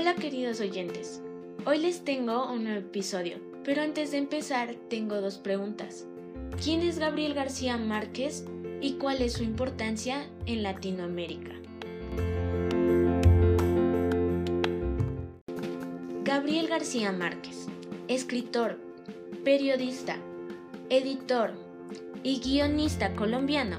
Hola queridos oyentes, hoy les tengo un nuevo episodio, pero antes de empezar tengo dos preguntas. ¿Quién es Gabriel García Márquez y cuál es su importancia en Latinoamérica? Gabriel García Márquez, escritor, periodista, editor y guionista colombiano,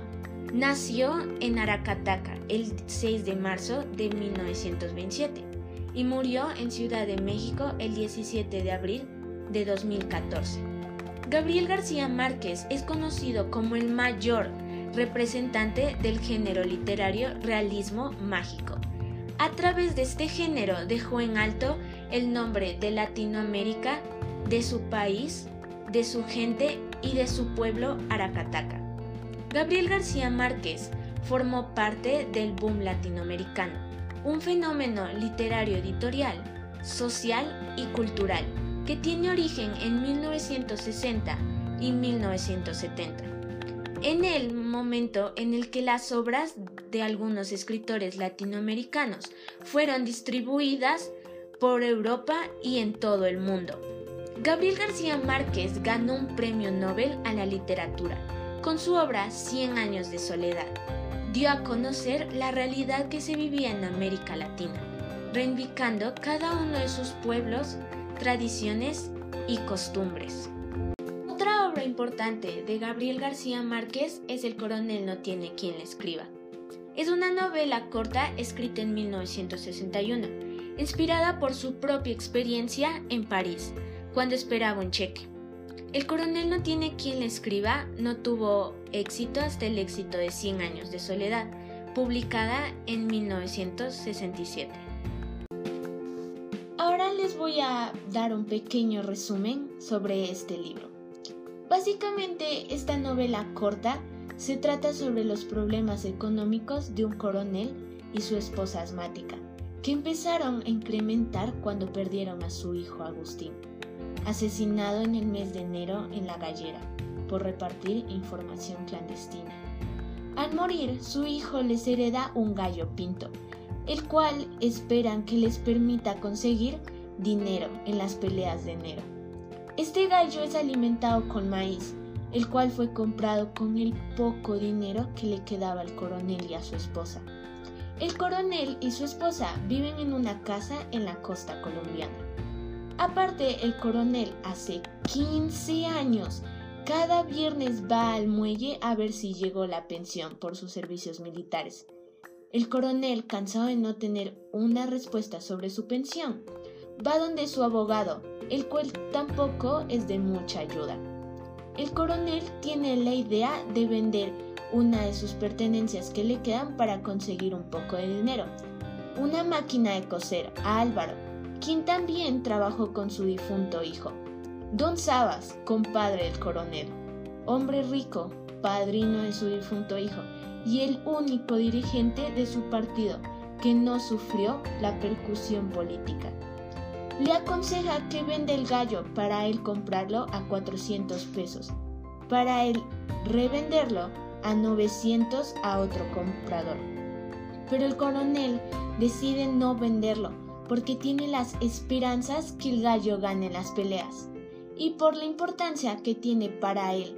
nació en Aracataca el 6 de marzo de 1927 y murió en Ciudad de México el 17 de abril de 2014. Gabriel García Márquez es conocido como el mayor representante del género literario realismo mágico. A través de este género dejó en alto el nombre de Latinoamérica, de su país, de su gente y de su pueblo Aracataca. Gabriel García Márquez formó parte del boom latinoamericano, un fenómeno literario editorial, social y cultural que tiene origen en 1960 y 1970. En el momento en el que las obras de algunos escritores latinoamericanos fueron distribuidas por Europa y en todo el mundo. Gabriel García Márquez ganó un premio Nobel a la literatura con su obra Cien años de soledad. Dio a conocer la realidad que se vivía en América Latina, reivindicando cada uno de sus pueblos, tradiciones y costumbres. Otra obra importante de Gabriel García Márquez es El coronel no tiene quien le escriba. Es una novela corta escrita en 1961, inspirada por su propia experiencia en París, cuando esperaba un cheque. El coronel no tiene quien le escriba, no tuvo éxito hasta el éxito de 100 años de soledad, publicada en 1967. Ahora les voy a dar un pequeño resumen sobre este libro. Básicamente, esta novela corta se trata sobre los problemas económicos de un coronel y su esposa asmática, que empezaron a incrementar cuando perdieron a su hijo Agustín asesinado en el mes de enero en La Gallera por repartir información clandestina. Al morir, su hijo les hereda un gallo pinto, el cual esperan que les permita conseguir dinero en las peleas de enero. Este gallo es alimentado con maíz, el cual fue comprado con el poco dinero que le quedaba al coronel y a su esposa. El coronel y su esposa viven en una casa en la costa colombiana. Aparte, el coronel hace 15 años cada viernes va al muelle a ver si llegó la pensión por sus servicios militares. El coronel, cansado de no tener una respuesta sobre su pensión, va donde su abogado, el cual tampoco es de mucha ayuda. El coronel tiene la idea de vender una de sus pertenencias que le quedan para conseguir un poco de dinero. Una máquina de coser a Álvaro, quien también trabajó con su difunto hijo. Don Sabas, compadre del coronel, hombre rico, padrino de su difunto hijo, y el único dirigente de su partido que no sufrió la percusión política. Le aconseja que vende el gallo para él comprarlo a 400 pesos, para él revenderlo a 900 a otro comprador. Pero el coronel decide no venderlo porque tiene las esperanzas que el gallo gane las peleas y por la importancia que tiene para él,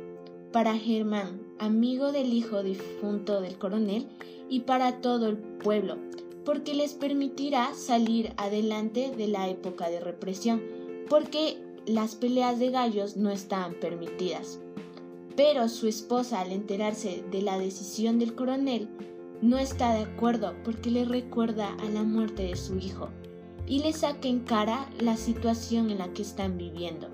para Germán, amigo del hijo difunto del coronel, y para todo el pueblo, porque les permitirá salir adelante de la época de represión, porque las peleas de gallos no estaban permitidas. Pero su esposa, al enterarse de la decisión del coronel, no está de acuerdo porque le recuerda a la muerte de su hijo y le saca en cara la situación en la que están viviendo.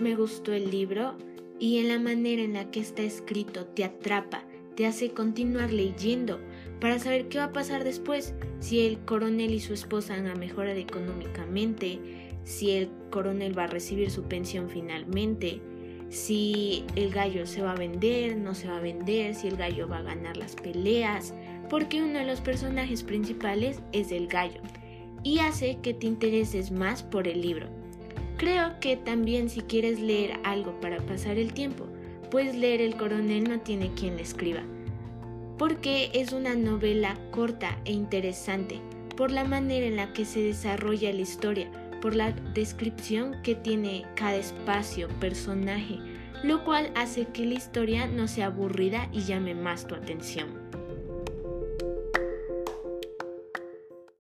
Me gustó el libro y en la manera en la que está escrito te atrapa, te hace continuar leyendo para saber qué va a pasar después, si el coronel y su esposa van a mejorar económicamente, si el coronel va a recibir su pensión finalmente, si el gallo se va a vender, no se va a vender, si el gallo va a ganar las peleas, porque uno de los personajes principales es el gallo y hace que te intereses más por el libro. Creo que también si quieres leer algo para pasar el tiempo, puedes leer El coronel no tiene quien le escriba. porque es una novela corta e interesante, por la manera en la que se desarrolla la historia, por la descripción que tiene cada espacio, personaje, lo cual hace que la historia no sea aburrida y llame más tu atención.